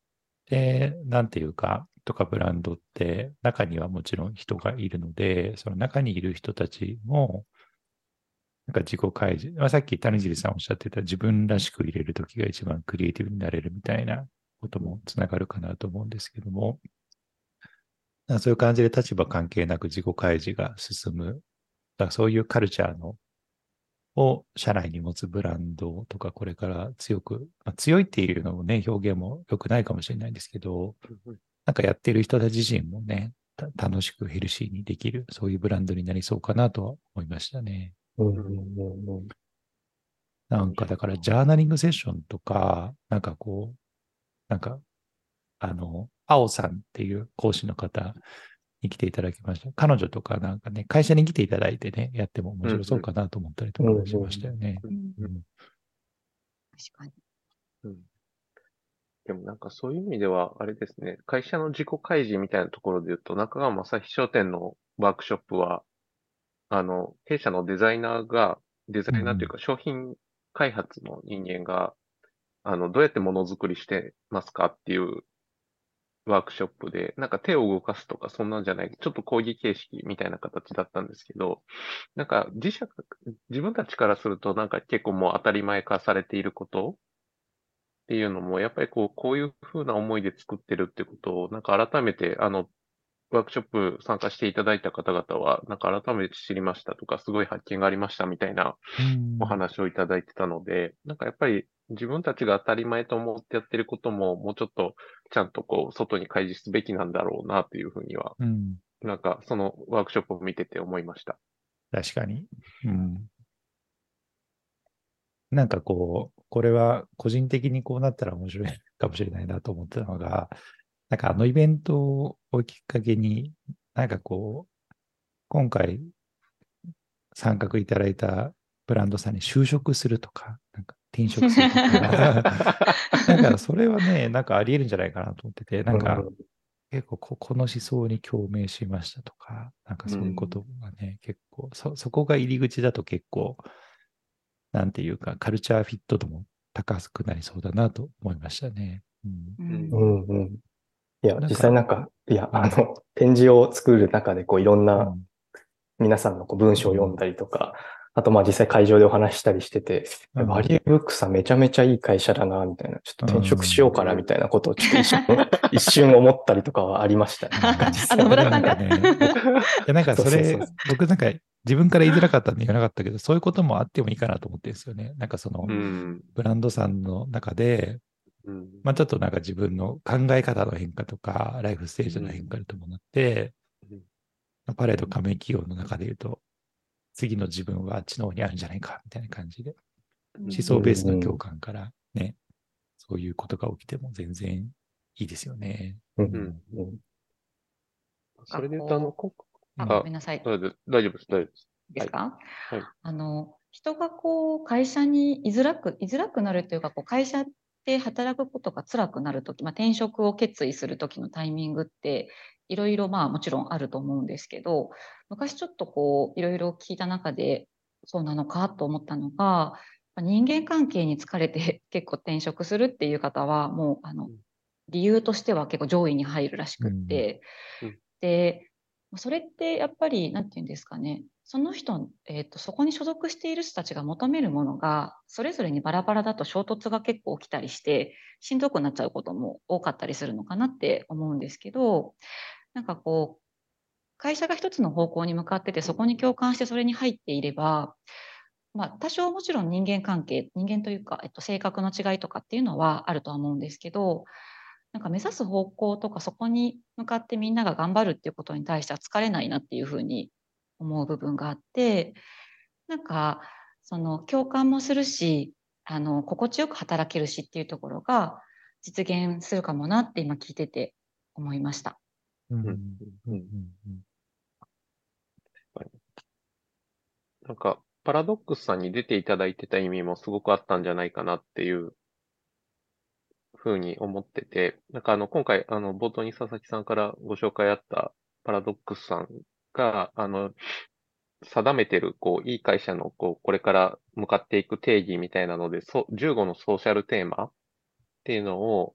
Speaker 1: て、なんていうか、とかブランドって中にはもちろん人がいるので、その中にいる人たちも、なんか自己開示、まあ、さっき谷尻さんおっしゃってた自分らしく入れるときが一番クリエイティブになれるみたいなこともつながるかなと思うんですけども、そういう感じで立場関係なく自己開示が進む、だからそういうカルチャーのを社内に持つブランドとかこれから強く、まあ、強いっていうのもね、表現も良くないかもしれないんですけど、なんかやってる人たち自身もね、た楽しくヘルシーにできる、そういうブランドになりそうかなとは思いましたね。
Speaker 4: うんうんうん
Speaker 1: なんかだからジャーナリングセッションとか、なんかこう、なんか、あの、青さんっていう講師の方に来ていただきました。彼女とかなんかね、会社に来ていただいてね、やっても面白そうかなと思ったりとかしましたよね。
Speaker 3: うん
Speaker 1: うん
Speaker 3: 確かに。
Speaker 2: うんでもなんかそういう意味では、あれですね、会社の自己開示みたいなところで言うと、中川正史商店のワークショップは、あの、弊社のデザイナーが、デザイナーというか商品開発の人間が、あの、どうやってものづくりしてますかっていうワークショップで、なんか手を動かすとかそんなんじゃない、ちょっと講義形式みたいな形だったんですけど、なんか自社、自分たちからするとなんか結構もう当たり前化されていることっていうのも、やっぱりこう、こういうふうな思いで作ってるってことを、なんか改めて、あの、ワークショップ参加していただいた方々は、なんか改めて知りましたとか、すごい発見がありましたみたいな
Speaker 1: うん
Speaker 2: お話をいただいてたので、なんかやっぱり自分たちが当たり前と思ってやってることも、もうちょっとちゃんとこう、外に開示すべきなんだろうなというふうには、
Speaker 1: うん
Speaker 2: なんかそのワークショップを見てて思いました。
Speaker 1: 確かに。うん。なんかこう、これは個人的にこうなったら面白いかもしれないなと思ってたのが、なんかあのイベントをきっかけに、なんかこう、今回参画いただいたブランドさんに就職するとか、なんか転職するとか、なんかそれはね、なんかあり得るんじゃないかなと思ってて、なんか結構ここの思想に共鳴しましたとか、なんかそういうことがね、結構そ、そこが入り口だと結構、なんていうか、カルチャーフィット度も高くなりそうだなと思いましたね。うん。
Speaker 3: うん。
Speaker 4: うんうん。いや実際なんか、いや、あの、展示を作る中で、こう、いろんな皆さんのこう文章を読んだりとか、あと、まあ実際会場でお話ししたりしてて、
Speaker 1: うん
Speaker 4: バリューブックさんめちゃめちゃいい会社だな、みたいな、ちょっと転職しようかな、みたいなことをちょっと一瞬、一瞬思ったりとかはありましたね。なんか実
Speaker 3: あ野村さんが
Speaker 1: なんかね いやなんかそれ僕なんか自分から言いづらかったんで言わなかったけど、そういうこともあってもいいかなと思ってるんですよね。なんかその
Speaker 2: う、ん。
Speaker 1: ブランドさんの中で、
Speaker 2: うん。
Speaker 1: まあちょっとなんか自分の考え方の変化とか、ライフステージの変化と伴って、パレード加盟企業の中で言うと、次の自分はあっちの方にあるんじゃないか、みたいな感じで、思想ベースの共感からね、そういうことが起きても全然いいですよね。
Speaker 4: うん。
Speaker 2: うん。
Speaker 4: うん。
Speaker 2: それで言うと、あの、こ
Speaker 3: あ、
Speaker 2: あ
Speaker 3: ごめんなさい。
Speaker 2: 大丈夫大丈夫です、大丈夫です。
Speaker 3: ですか、
Speaker 2: はい。
Speaker 3: あの人がこう会社に居づらく居づらくなるというかこう会社で働くことが辛くなるとき、まあ、転職を決意するときのタイミングっていろいろまあもちろんあると思うんですけど昔ちょっとこういろいろ聞いた中でそうなのかと思ったのがまあ人間関係に疲れて結構転職するっていう方はもうあの
Speaker 2: うん。
Speaker 3: 理由としては結構上位に入るらしくって、
Speaker 2: うん。うん。
Speaker 3: でそれってやっぱり何て言うんですかねその人、えーと、そこに所属している人たちが求めるものがそれぞれにバラバラだと衝突が結構起きたりしてしんどくなっちゃうことも多かったりするのかなって思うんですけどなんかこう会社が一つの方向に向かっててそこに共感してそれに入っていれば、まあ、多少もちろん人間関係人間というか、えっと、性格の違いとかっていうのはあるとは思うんですけどなんか目指す方向とかそこに向かってみんなが頑張るっていうことに対しては疲れないなっていうふうに思う部分があってなんかその共感もするしあの心地よく働けるしっていうところが実現するかもなって今聞いてて思いました。
Speaker 1: うん。
Speaker 2: うん。うん。なんか、パラドックスさんに出ていただいてた意味もすごくあったんじゃないかなっていうふうに思ってて、なんかあの、今回、あの、冒頭に佐々木さんからご紹介あったパラドックスさんが、あの、定めてる、こう、いい会社の、こう、これから向かっていく定義みたいなので、そ15のソーシャルテーマっていうのを、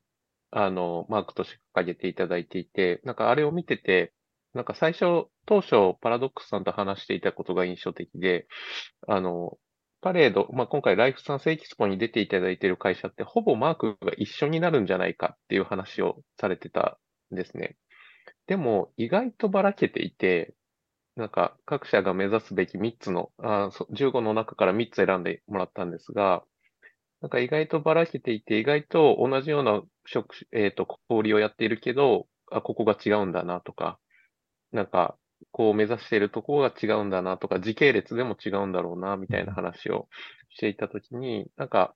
Speaker 2: あの、マークとして掲げていただいていて、なんかあれを見てて、なんか最初、当初、パラドックスさんと話していたことが印象的で、あの、パレード、まあ、今回ライフサンスエキスポに出ていただいている会社って、ほぼマークが一緒になるんじゃないかっていう話をされてたんですね。でも、意外とばらけていて、なんか各社が目指すべき3つの、あそ15の中から3つ選んでもらったんですが、なんか意外とばらけていて、意外と同じような職種、えっ、と、小売りをやっているけど、あ、ここが違うんだなとか、なんか、こう目指しているところが違うんだなとか、時系列でも違うんだろうな、みたいな話をしていたときに、なんか、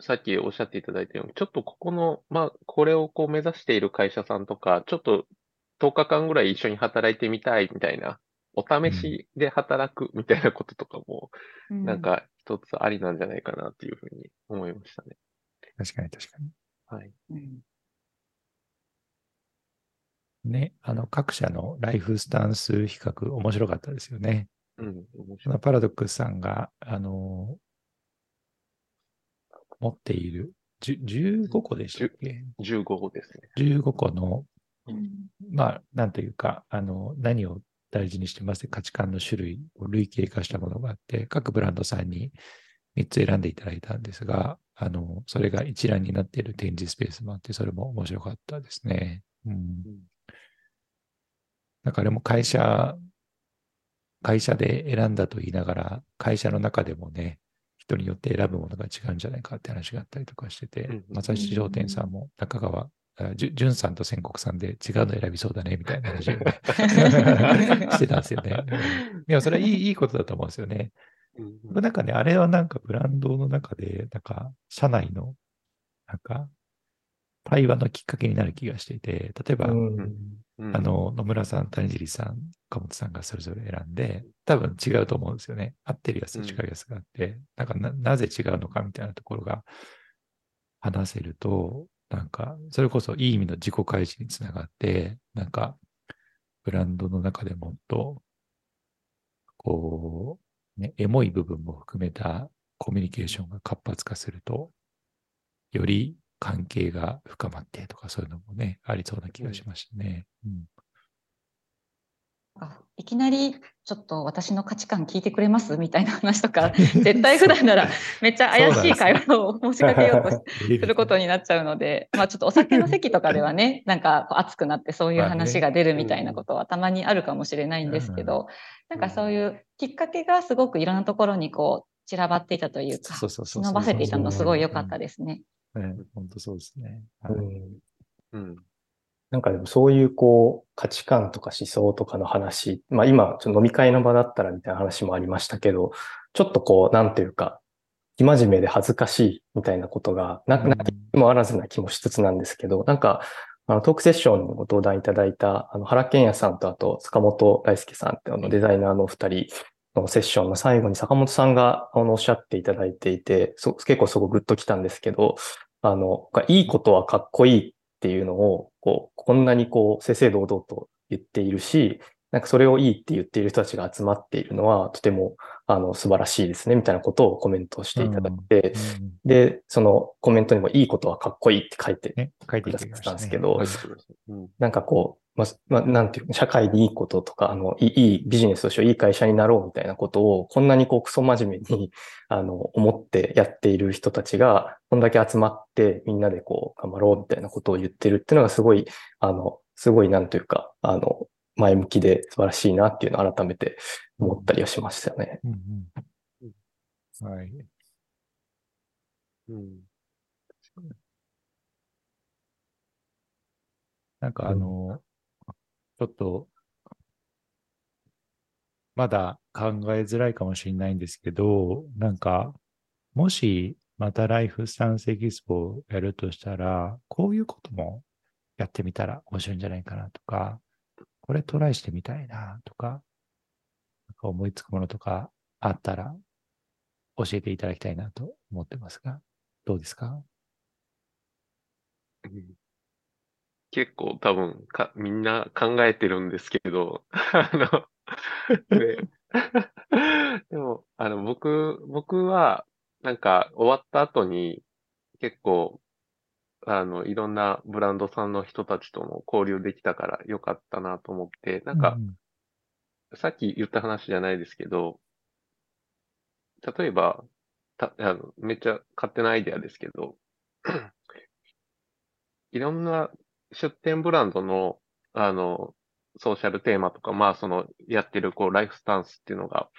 Speaker 2: さっきおっしゃっていただいたように、ちょっとここの、まあ、これをこう目指している会社さんとか、ちょっと10日間ぐらい一緒に働いてみたいみたいな、お試しで働くみたいなこととかも、なんか一つありなんじゃないかなっていうふうに思いましたね。
Speaker 1: 確かに確かに。
Speaker 2: はい。
Speaker 3: うん
Speaker 1: ね、あの、各社のライフスタンス比較、面白かったですよね。
Speaker 2: うん、面
Speaker 1: パラドックスさんが、あの、持っている、じゅ15個でしたっけ
Speaker 2: ？15ですね。
Speaker 1: ?15 個の、
Speaker 3: うん
Speaker 1: まあ、なんというか、あの、何を大事にしてます？価値観の種類を類型化したものがあって、各ブランドさんに3つ選んでいただいたんですが、あの、それが一覧になっている展示スペースもあって、それも面白かったですね。うん。なんかあれも会社、会社で選んだと言いながら、会社の中でもね、人によって選ぶものが違うんじゃないかって話があったりとかしてて
Speaker 2: うんうん、
Speaker 1: まさし商店さんも中川、あじゅんさんと仙国さんで違うの選びそうだね、みたいな話をね してたんですよね。うんいや、それはいいいいことだと思うんですよね。なんかね、あれはなんかブランドの中で、なんか社内の、なんか、対話のきっかけになる気がしていて、例えば、
Speaker 4: うん
Speaker 2: うん
Speaker 1: あ、の、野村さん、谷尻さん、岡本さんがそれぞれ選んで、多分違うと思うんですよね。合ってるやつと違うやつがあって、なんかな、なぜ違うのかみたいなところが話せると、なんか、それこそいい意味の自己開示につながって、なんか、ブランドの中でもっと、こう、ね、エモい部分も含めたコミュニケーションが活発化すると、より関係が深まってとかそういうのもね、ありそうな気がしましたね。うん
Speaker 3: いきなりちょっと私の価値観聞いてくれます？みたいな話とか 絶対普段なら めっちゃ怪しい会話を申しかけようとすることになっちゃうので、まあちょっとお酒の席とかではね、なんかこう熱くなってそういう話が出るみたいなことはたまにあるかもしれないんですけど、なんかそういうきっかけがすごくいろんなところにこう散らばっていたというか、
Speaker 1: そうそうそうそう
Speaker 3: 忍ばせていたのすごい良かったですね。
Speaker 1: ね本当そうですね。
Speaker 4: うん。なんかでもそういうこう価値観とか思想とかの話、まあ今ちょっと飲み会の場だったらみたいな話もありましたけど、ちょっとこうなんていうか、生真面目で恥ずかしいみたいなことがなくなきにもあらずな気もしつつなんですけど、なんかあのトークセッションにご登壇いただいたあの原健也さんとあと坂本大輔さんってあのデザイナーのお二人のセッションの最後に坂本さんがあのおっしゃっていただいていて、そ結構すごくグッときたんですけど、あの、いいことはかっこいいっていうのを、こう、こんなにこう、正々堂々と言っているし、なんかそれをいいって言っている人たちが集まっているのは、とても、あの、素晴らしいですね、みたいなことをコメントしていただいて、
Speaker 1: うん
Speaker 4: で、そのコメントにもいいことはかっこいいって書いて
Speaker 1: ね、書いて
Speaker 4: くださっ
Speaker 1: いた
Speaker 4: んですけど、
Speaker 2: はい。うん。
Speaker 4: なんかこう、まあ、まあ、なんていうの、社会にいいこととか、あの、いいビジネスをしよう、いい会社になろうみたいなことを、こんなにこう、クソ真面目に、あの、思ってやっている人たちが、こんだけ集まって、みんなでこう、頑張ろうみたいなことを言ってるっていうのがすごい、あの、すごいなんというか、あの、前向きで素晴らしいなっていうのを改めて思ったりはしましたよね。
Speaker 1: うんうんはい。
Speaker 2: うん。
Speaker 1: なんかあの、ちょっと、まだ考えづらいかもしれないんですけど、なんか、もしまたライフスタンスエキスポをやるとしたら、こういうこともやってみたら面白いんじゃないかなとか、これトライしてみたいなとか、なんか思いつくものとかあったら教えていただきたいなと思ってますが、どうですか？
Speaker 2: 結構多分か、みんな考えてるんですけど、あの、で、でも、あの、僕、僕は、なんか、終わった後に、結構、あの、いろんなブランドさんの人たちとの交流できたからよかったなと思って、なんか
Speaker 1: う、
Speaker 2: さっき言った話じゃないですけど、例えば、た、あの、めっちゃ勝手なアイデアですけど、いろんな出店ブランドの、あの、ソーシャルテーマとか、まあ、その、やってる、こう、ライフスタンスっていうのが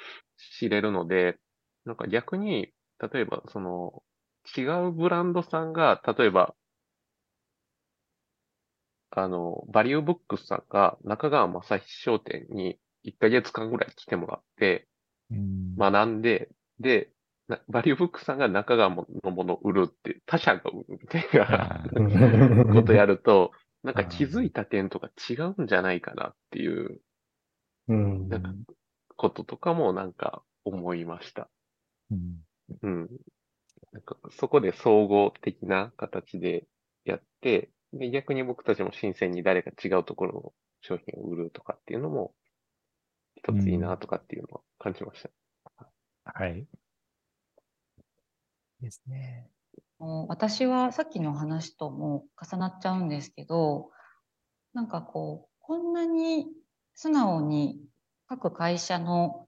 Speaker 2: 知れるので、なんか逆に、例えば、その、違うブランドさんが、例えば、あの、バリューブックスさんが中川正史商店に1ヶ月間ぐらい来てもらって、
Speaker 1: ん。
Speaker 2: 学んで、で、なバリューブックスさんが中川のものを売るって、他社が売るみたいなことやると、なんか気づいた点とか違うんじゃないかなっていう
Speaker 4: うん。
Speaker 2: なんかこととかもなんか思いました。
Speaker 1: うん
Speaker 2: うん。なんかそこで総合的な形でやって、で、逆に僕たちも新鮮に誰か違うところの商品を売るとかっていうのも、一ついいなとかっていうのを感じました。
Speaker 1: はい。ですね。
Speaker 3: もう私はさっきの話とも重なっちゃうんですけど、なんかこう、こんなに素直に各会社の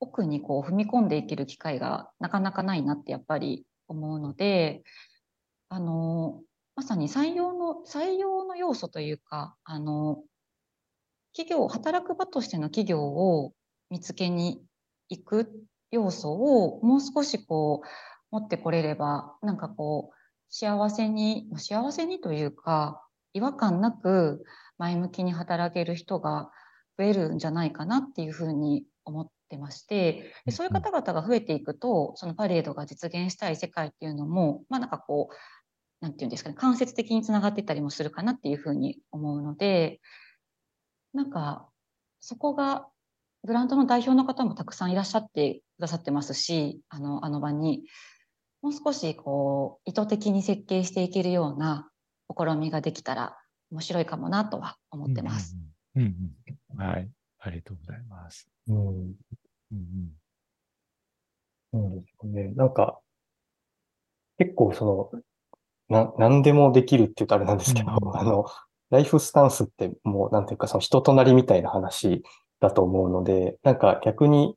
Speaker 3: 奥にこう踏み込んでいける機会がなかなかないなってやっぱり思うので、あの、まさに採用の、採用の要素というか、あの、企業、働く場としての企業を見つけに行く要素をもう少しこう、持ってこれれば、なんかこう、幸せに、幸せにというか、違和感なく前向きに働ける人が増えるんじゃないかなっていうふうに思ってまして、でそういう方々が増えていくと、そのパレードが実現したい世界っていうのも、まあなんかこう、なんていうんですかね、間接的につながってたりもするかなっていうふうに思うので、なんか、そこが、ブランドの代表の方もたくさんいらっしゃってくださってますし、あの、あの場に、もう少しこう、意図的に設計していけるような試みができたら面白いかもなとは思ってます。
Speaker 1: うんうんうん。うんうん。はい。ありがとうございます。
Speaker 4: うん
Speaker 1: うんうん。
Speaker 4: そうですよね。なんか、結構その、な、何でもできるって言うとあれなんですけど、
Speaker 1: うんうん
Speaker 4: あの、ライフスタンスってもう、なんていうか、その人となりみたいな話だと思うので、なんか逆に、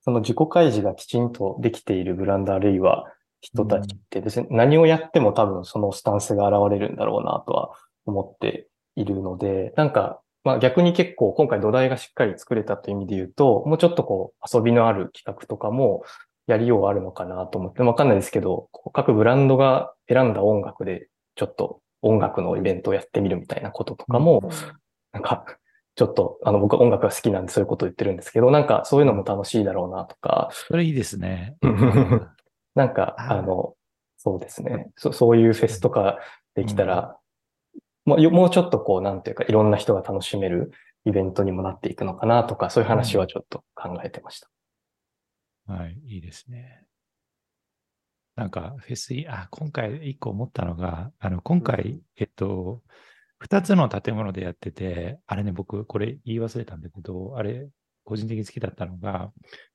Speaker 4: その自己開示がきちんとできているブランドあるいは人たちって別に何をやっても多分そのスタンスが現れるんだろうなとは思っているので、なんか、まあ逆に結構今回土台がしっかり作れたという意味で言うと、もうちょっとこう遊びのある企画とかもやりようあるのかなと思って、わかんないですけど、各ブランドが選んだ音楽でちょっと音楽のイベントをやってみるみたいなこととかも、なんか、ちょっと、あの、僕は音楽が好きなんでそういうことを言ってるんですけど、なんかそういうのも楽しいだろうなとか、
Speaker 1: それいいですね。
Speaker 4: なんか、
Speaker 1: あ
Speaker 4: の、そうですね。そそういうフェスとかできたら、もうよもうちょっとこう、なんていうか、いろんな人が楽しめるイベントにもなっていくのかなとか、そういう話はちょっと考えてました。
Speaker 1: はい、いいですね。なんか、フェスい、あ、今回一個思ったのが、あの、今回、えっと、二つの建物でやってて、あれね、僕、これ言い忘れたんだけど、あれ、個人的に好きだったのが、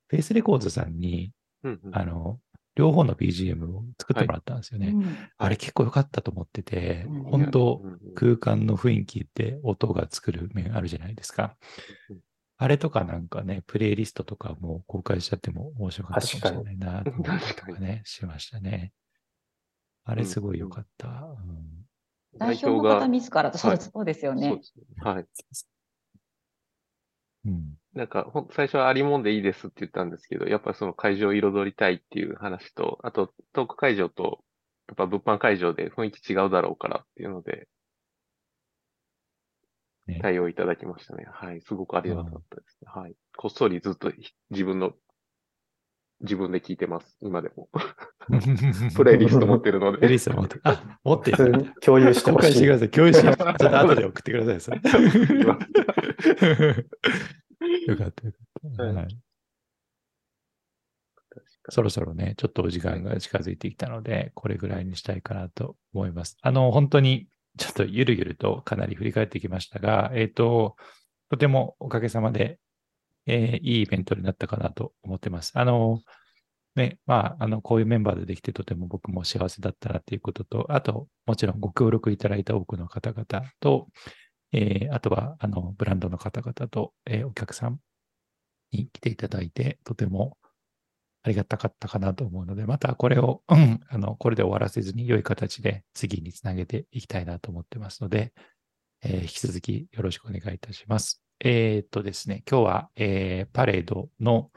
Speaker 1: フェイスレコーズさんに、
Speaker 2: うんうん。
Speaker 1: あの、両方の BGM を作ってもらったんですよね。
Speaker 3: うん。
Speaker 1: あれ結構良かったと思ってて
Speaker 3: うん、
Speaker 1: 本当
Speaker 2: うんうん
Speaker 1: 空間の雰囲気って音が作る面あるじゃないですか。
Speaker 2: うん。
Speaker 1: あれとかなんかね、プレイリストとかも公開しちゃっても面白かったかもしれないなと
Speaker 2: か
Speaker 1: ね、しましたね。あれすごい良かった。うん
Speaker 3: 代表の方自らと、そう
Speaker 2: はい
Speaker 3: そうですよ
Speaker 2: そう
Speaker 3: ね
Speaker 2: で。すね。はい。
Speaker 1: うん
Speaker 2: なんか、ほん最初はありもんでいいですって言ったんですけど、やっぱりその会場を彩りたいっていう話と、あとトーク会場と、やっぱ物販会場で雰囲気違うだろうからっていうので、
Speaker 1: ね
Speaker 2: 対応いただきましたね。はい。すごくありがたかったですね。はい。こっそりずっとひ自分の、自分で聞いてます。今でも。プレイリスト持ってるの
Speaker 1: プレイリ
Speaker 2: で。
Speaker 1: スト持って、あ、持ってる。
Speaker 4: 共有して
Speaker 1: 公
Speaker 4: ほしい。
Speaker 1: 開してください。共有して、ちょっと後で送ってくださいよかった、よかった。
Speaker 2: はい
Speaker 1: はいそろそろね、ちょっとお時間が近づいてきたので、これぐらいにしたいかなと思います。あの、本当に、ちょっとゆるゆるとかなり振り返ってきましたが、えっ、と、とてもおかげさまで、えーいいイベントになったかなと思ってます。あの、ね、まあ、あの、こういうメンバーでできてとても僕も幸せだったなっていうことと、あと、もちろんご協力いただいた多くの方々と、えーあとは、あの、ブランドの方々と、えーお客さんに来ていただいて、とてもありがたかったかなと思うので、またこれを、うんあの、これで終わらせずに良い形で次につなげていきたいなと思ってますので、えー引き続きよろしくお願いいたします。えーっとですね、今日は、えーパレードの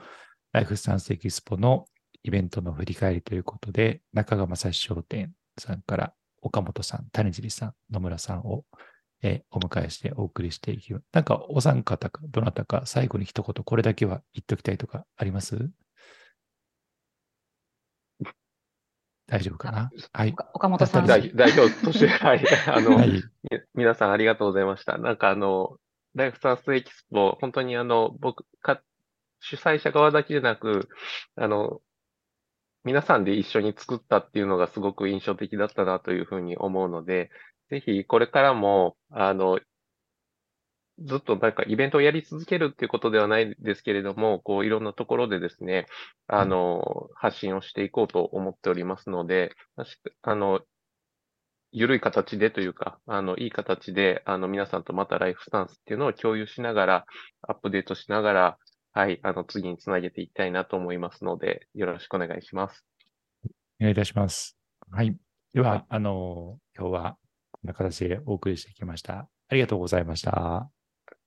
Speaker 1: ライフスタンスエキスポのイベントの振り返りということで、中川正史商店さんから岡本さん、谷尻さん、野村さんを、えーお迎えしてお送りしていきます。なんかお三方か、どなたか最後に一言これだけは言っておきたいとかあります？大丈夫かな？はい。
Speaker 3: 岡岡本さん。
Speaker 2: 代代表として、はい。あの、
Speaker 1: はい。
Speaker 2: み皆さんありがとうございました。なんかあの、ライフスタンスエキスポ、本当にあの、僕か、主催者側だけでなく、あの、皆さんで一緒に作ったっていうのがすごく印象的だったなというふうに思うので、ぜひこれからも、あの、ずっとなんかイベントをやり続けるっていうことではないですけれども、こういろんなところでですね、あの、発信をしていこうと思っておりますので、あの、緩い形でというか、あの、いい形で、あの、皆さんとまたライフスタンスっていうのを共有しながら、アップデートしながら、はい、あの、次につなげていきたいなと思いますので、よろしくお願いします。
Speaker 1: お願いいたします。はい。では、
Speaker 2: はい
Speaker 1: あの、今日はこんな形でお送りしてきました。ありがとうございました。